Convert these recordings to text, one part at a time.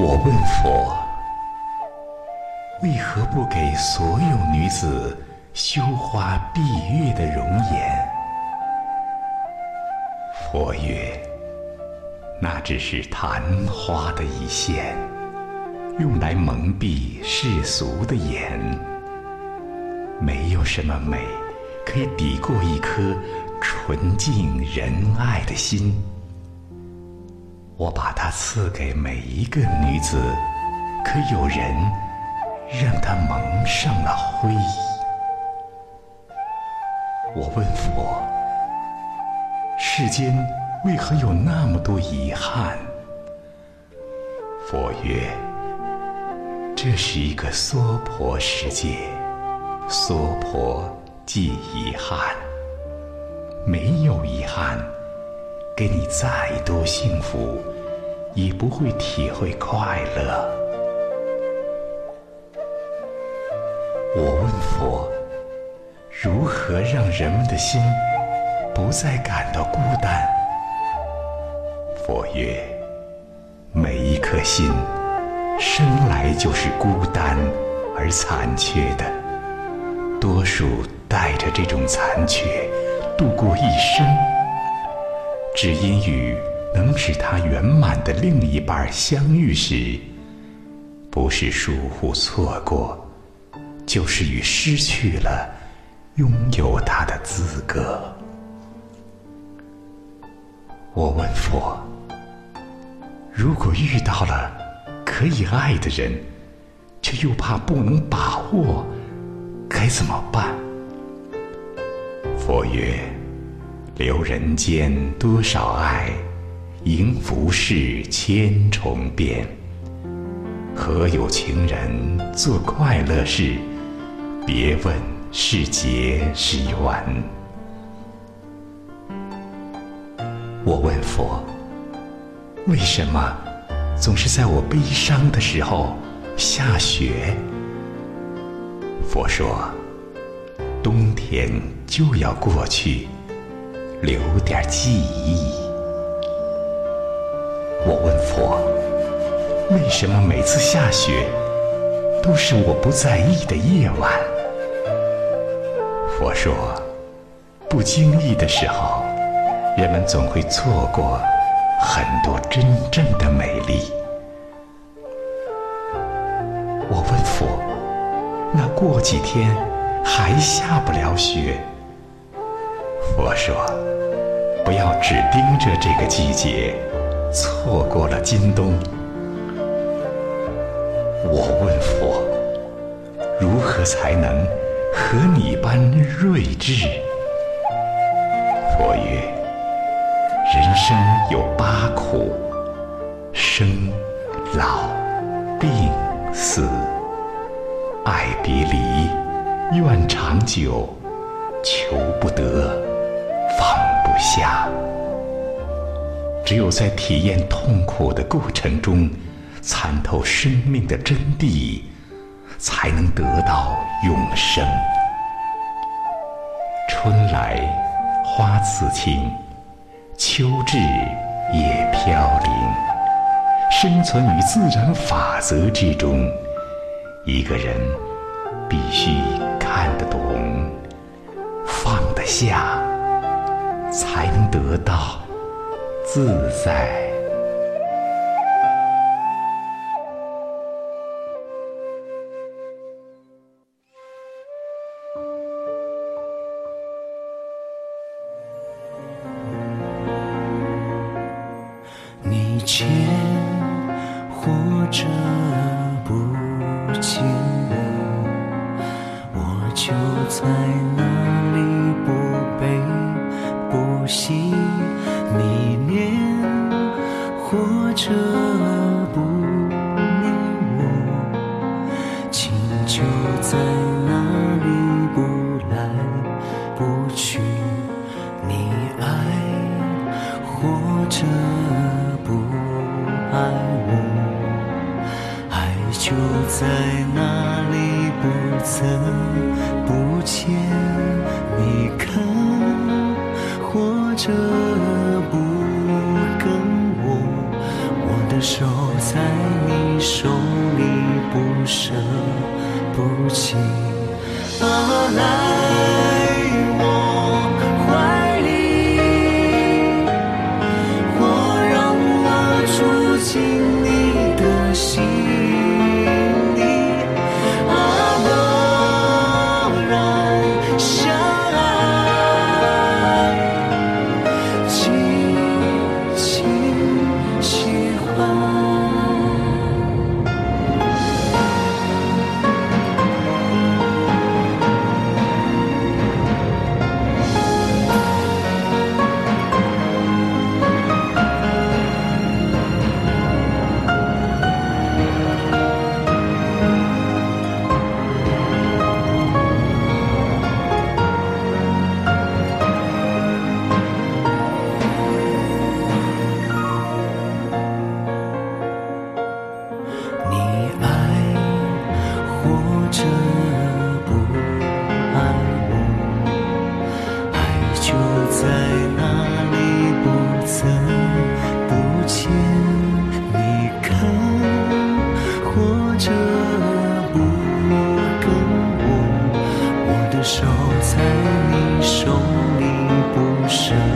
我问佛：为何不给所有女子羞花闭月的容颜？佛曰：那只是昙花的一现，用来蒙蔽世俗的眼。没有什么美可以抵过一颗纯净仁爱的心。我把它赐给每一个女子，可有人让她蒙上了灰。我问佛：世间为何有那么多遗憾？佛曰：这是一个娑婆世界，娑婆即遗憾，没有遗憾。给你再多幸福，也不会体会快乐。我问佛：如何让人们的心不再感到孤单？佛曰：每一颗心生来就是孤单而残缺的，多数带着这种残缺度过一生。只因与能使他圆满的另一半相遇时，不是疏忽错过，就是与失去了拥有他的资格。我问佛：如果遇到了可以爱的人，却又怕不能把握，该怎么办？佛曰。留人间多少爱，迎浮世千重变。何有情人做快乐事？别问是劫是缘。我问佛：为什么总是在我悲伤的时候下雪？佛说：冬天就要过去。留点记忆。我问佛：为什么每次下雪都是我不在意的夜晚？佛说：不经意的时候，人们总会错过很多真正的美丽。我问佛：那过几天还下不了雪？说：“不要只盯着这个季节，错过了今冬。”我问佛：“如何才能和你般睿智？”佛曰：“人生有八苦：生、老、病、死，爱别离，怨长久，求不得。”放不下，只有在体验痛苦的过程中，参透生命的真谛，才能得到永生。春来花自青，秋至叶飘零。生存于自然法则之中，一个人必须看得懂，放得下。才能得到自在。你牵或者怎不见你肯，或者不跟我？我的手在你手里，不舍不弃。来。不跟我，我的手在你手里不舍。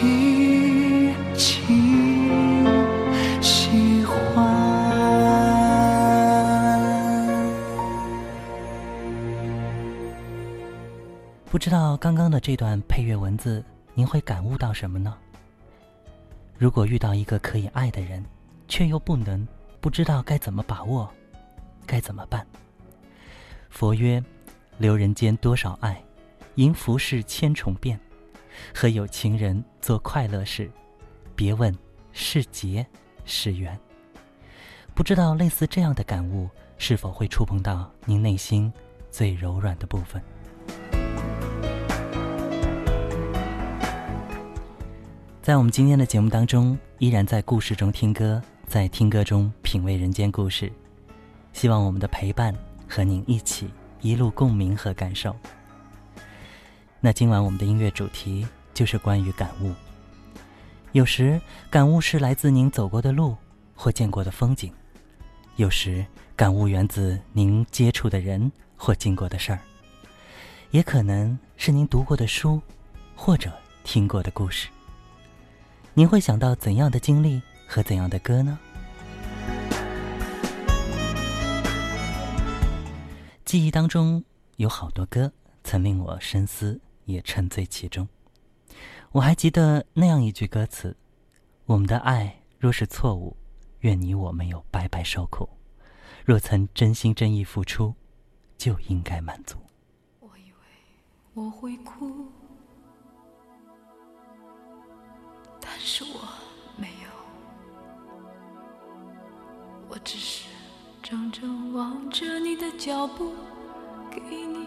轻轻喜欢。不知道刚刚的这段配乐文字，您会感悟到什么呢？如果遇到一个可以爱的人，却又不能，不知道该怎么把握，该怎么办？佛曰：“留人间多少爱，因浮世千重变。和有情人做快乐事，别问是劫是缘。”不知道类似这样的感悟，是否会触碰到您内心最柔软的部分？在我们今天的节目当中，依然在故事中听歌，在听歌中品味人间故事。希望我们的陪伴和您一起一路共鸣和感受。那今晚我们的音乐主题就是关于感悟。有时感悟是来自您走过的路或见过的风景，有时感悟源自您接触的人或经过的事儿，也可能是您读过的书，或者听过的故事。您会想到怎样的经历和怎样的歌呢？记忆当中有好多歌曾令我深思，也沉醉其中。我还记得那样一句歌词：“我们的爱若是错误，愿你我没有白白受苦；若曾真心真意付出，就应该满足。”我以为我会哭。但是我没有，我只是怔怔望着你的脚步，给你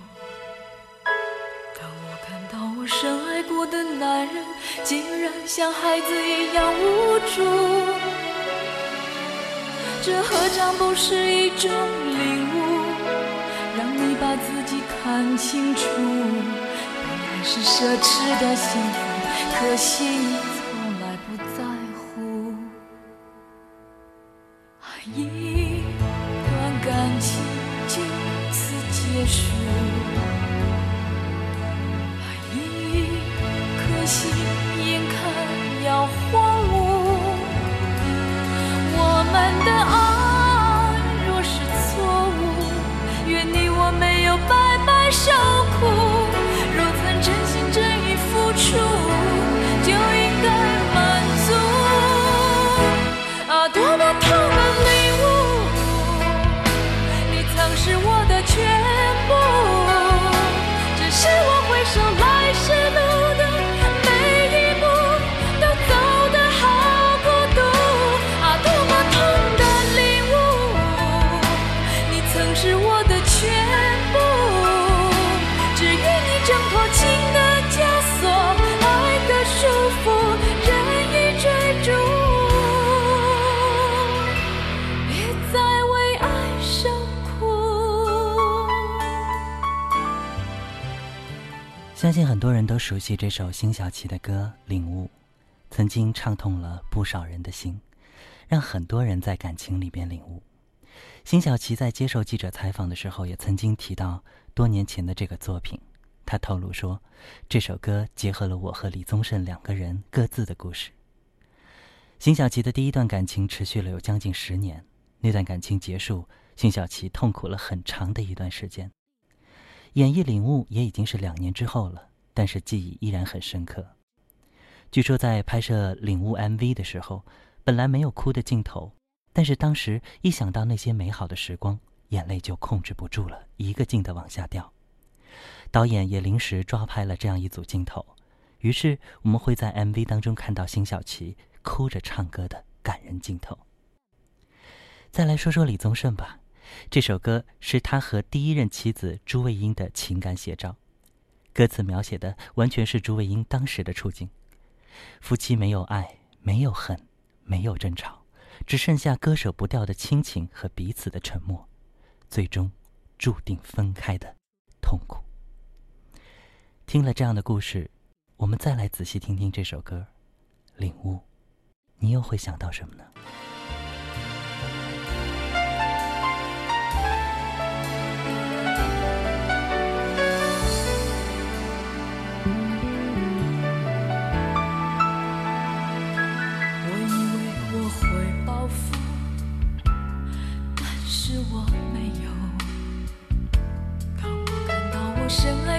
的男人，竟然像孩子一样无助，这何尝不是一种领悟，让你把自己看清楚。本来是奢侈的幸福，可惜你。从来不在乎。一段感情就此结束。曾是我的全部只愿你挣脱情的枷锁爱的束缚任意追逐别再为爱受苦。相信很多人都熟悉这首辛晓琪的歌领悟曾经唱痛了不少人的心让很多人在感情里边领悟。辛晓琪在接受记者采访的时候，也曾经提到多年前的这个作品。他透露说，这首歌结合了我和李宗盛两个人各自的故事。辛晓琪的第一段感情持续了有将近十年，那段感情结束，辛晓琪痛苦了很长的一段时间。演绎领悟也已经是两年之后了，但是记忆依然很深刻。据说在拍摄领悟 MV 的时候，本来没有哭的镜头，但是当时一想到那些美好的时光，眼泪就控制不住了，一个劲的往下掉。导演也临时抓拍了这样一组镜头，于是我们会在 MV 当中看到辛晓琪哭着唱歌的感人镜头。再来说说李宗盛吧。这首歌是他和第一任妻子朱卫英的情感写照，歌词描写的完全是朱卫英当时的处境：夫妻没有爱，没有恨，没有争吵，只剩下割舍不掉的亲情和彼此的沉默，最终注定分开的痛苦。听了这样的故事，我们再来仔细听听这首歌，领悟，你又会想到什么呢？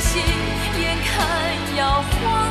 心眼。看要荒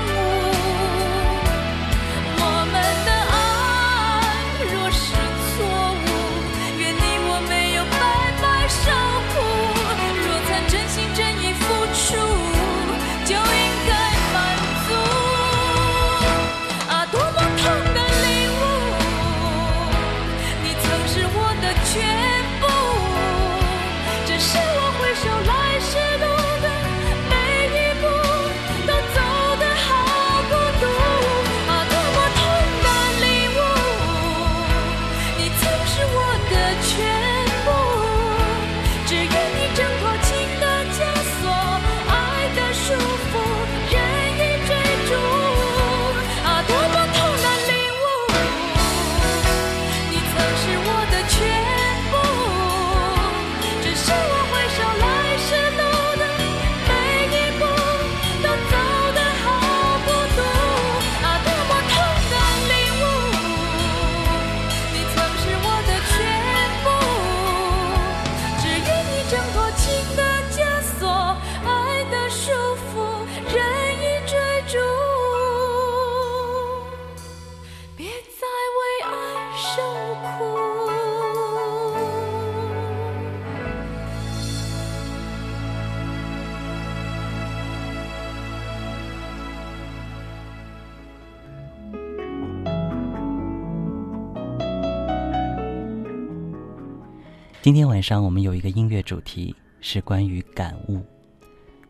今天晚上我们有一个音乐主题是关于感悟。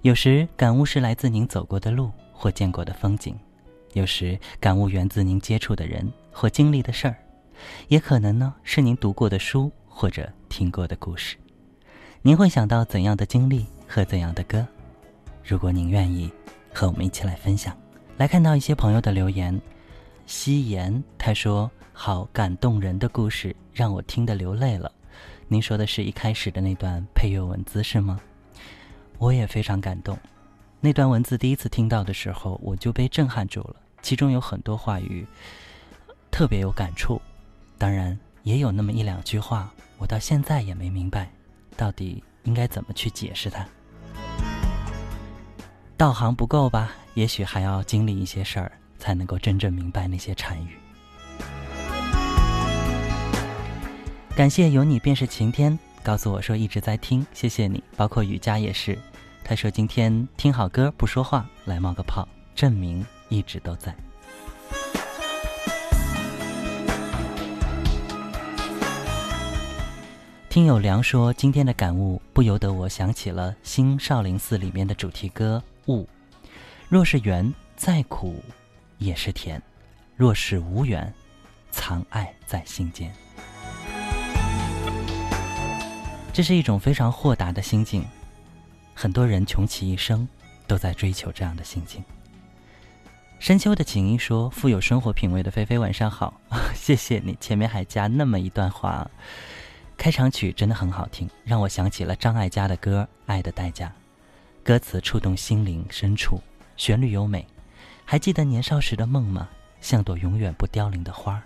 有时感悟是来自您走过的路或见过的风景，有时感悟源自您接触的人或经历的事儿，也可能呢是您读过的书或者听过的故事。您会想到怎样的经历和怎样的歌？如果您愿意和我们一起来分享，来看到一些朋友的留言。夕颜他说：“好感动人的故事，让我听得流泪了。”您说的是一开始的那段配乐文字是吗？我也非常感动。那段文字第一次听到的时候，我就被震撼住了。其中有很多话语特别有感触，当然也有那么一两句话，我到现在也没明白，到底应该怎么去解释它。道行不够吧？也许还要经历一些事儿，才能够真正明白那些禅语。感谢有你便是晴天，告诉我说一直在听，谢谢你。包括雨佳也是，他说今天听好歌不说话，来冒个泡，证明一直都在。听友良说今天的感悟不由得我想起了《新少林寺》里面的主题歌《悟》，若是缘再苦也是甜，若是无缘，藏爱在心间。这是一种非常豁达的心境，很多人穷其一生都在追求这样的心境。深秋的锦衣说：“富有生活品味的菲菲，晚上好，谢谢你。”前面还加那么一段话。开场曲真的很好听，让我想起了张艾嘉的歌《爱的代价》，歌词触动心灵深处，旋律优美。还记得年少时的梦吗？像朵永远不凋零的花儿，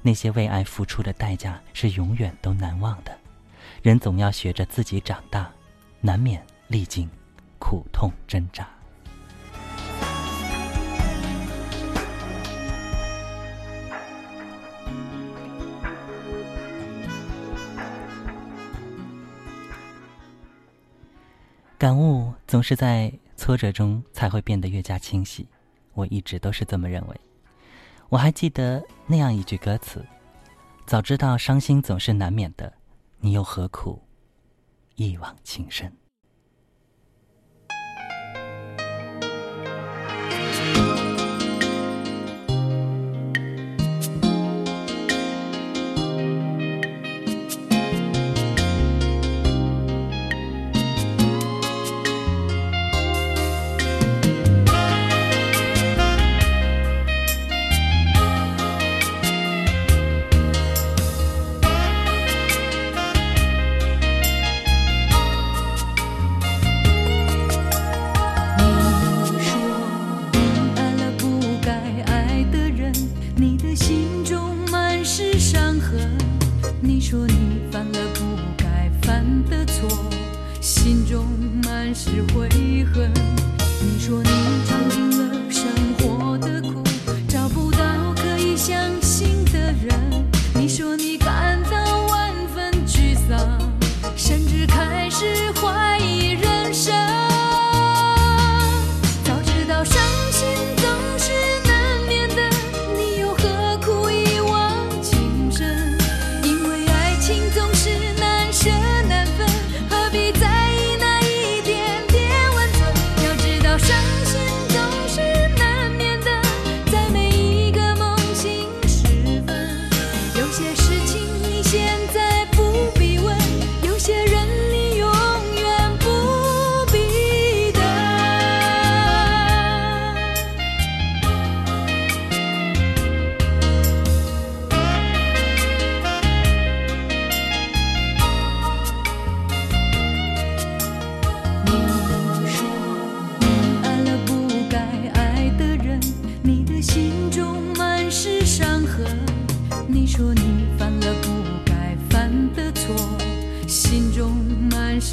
那些为爱付出的代价是永远都难忘的。人总要学着自己长大，难免历经苦痛挣扎。感悟总是在挫折中才会变得越加清晰，我一直都是这么认为。我还记得那样一句歌词：“早知道伤心总是难免的，你又何苦一往情深。”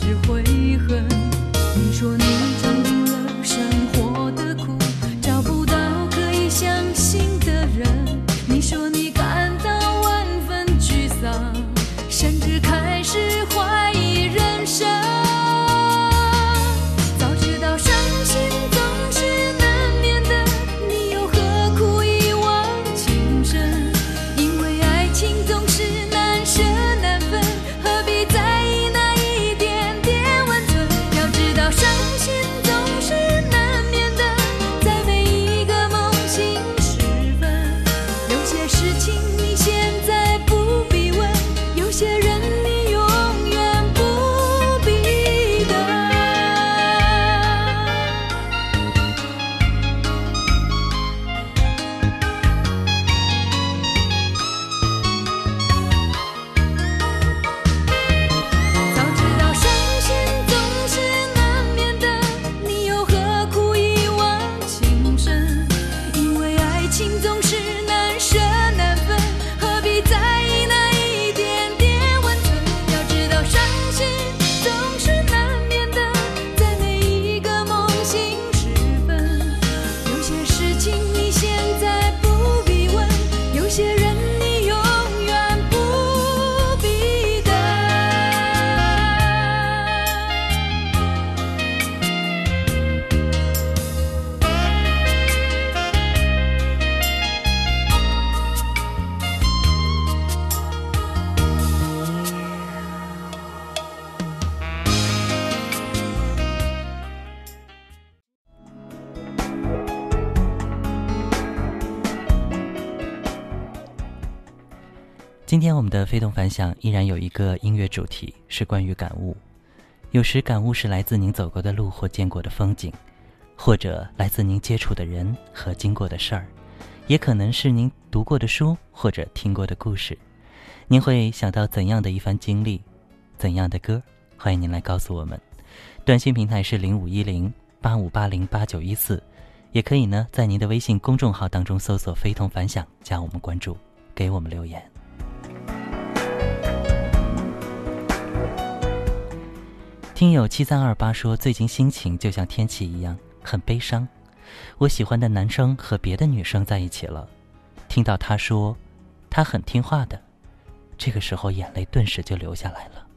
只会。我们的非同凡响依然有一个音乐主题，是关于感悟。有时感悟是来自您走过的路或见过的风景，或者来自您接触的人和经过的事儿，也可能是您读过的书或者听过的故事。您会想到怎样的一番经历，怎样的歌？欢迎您来告诉我们。短信平台是零五一零八五八零八九一四，也可以呢在您的微信公众号当中搜索“非同凡响”，加我们关注，给我们留言。听友七三二八说，最近心情就像天气一样，很悲伤。我喜欢的男生和别的女生在一起了，听到他说他很听话的，这个时候眼泪顿时就流下来了。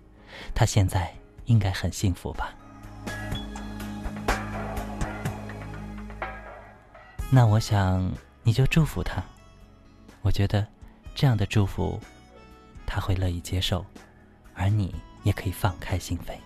他现在应该很幸福吧？那我想你就祝福他，我觉得这样的祝福他会乐意接受，而你也可以放开心扉。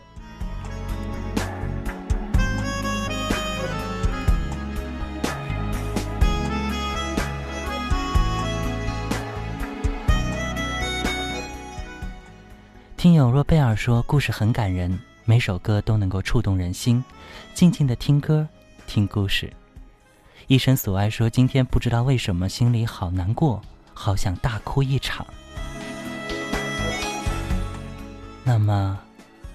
听友若贝尔说，故事很感人，每首歌都能够触动人心。静静的听歌，听故事。一生所爱说，今天不知道为什么心里好难过，好想大哭一场。那么，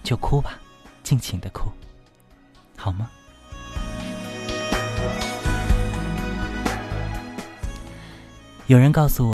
就哭吧，尽情的哭，好吗？有人告诉我。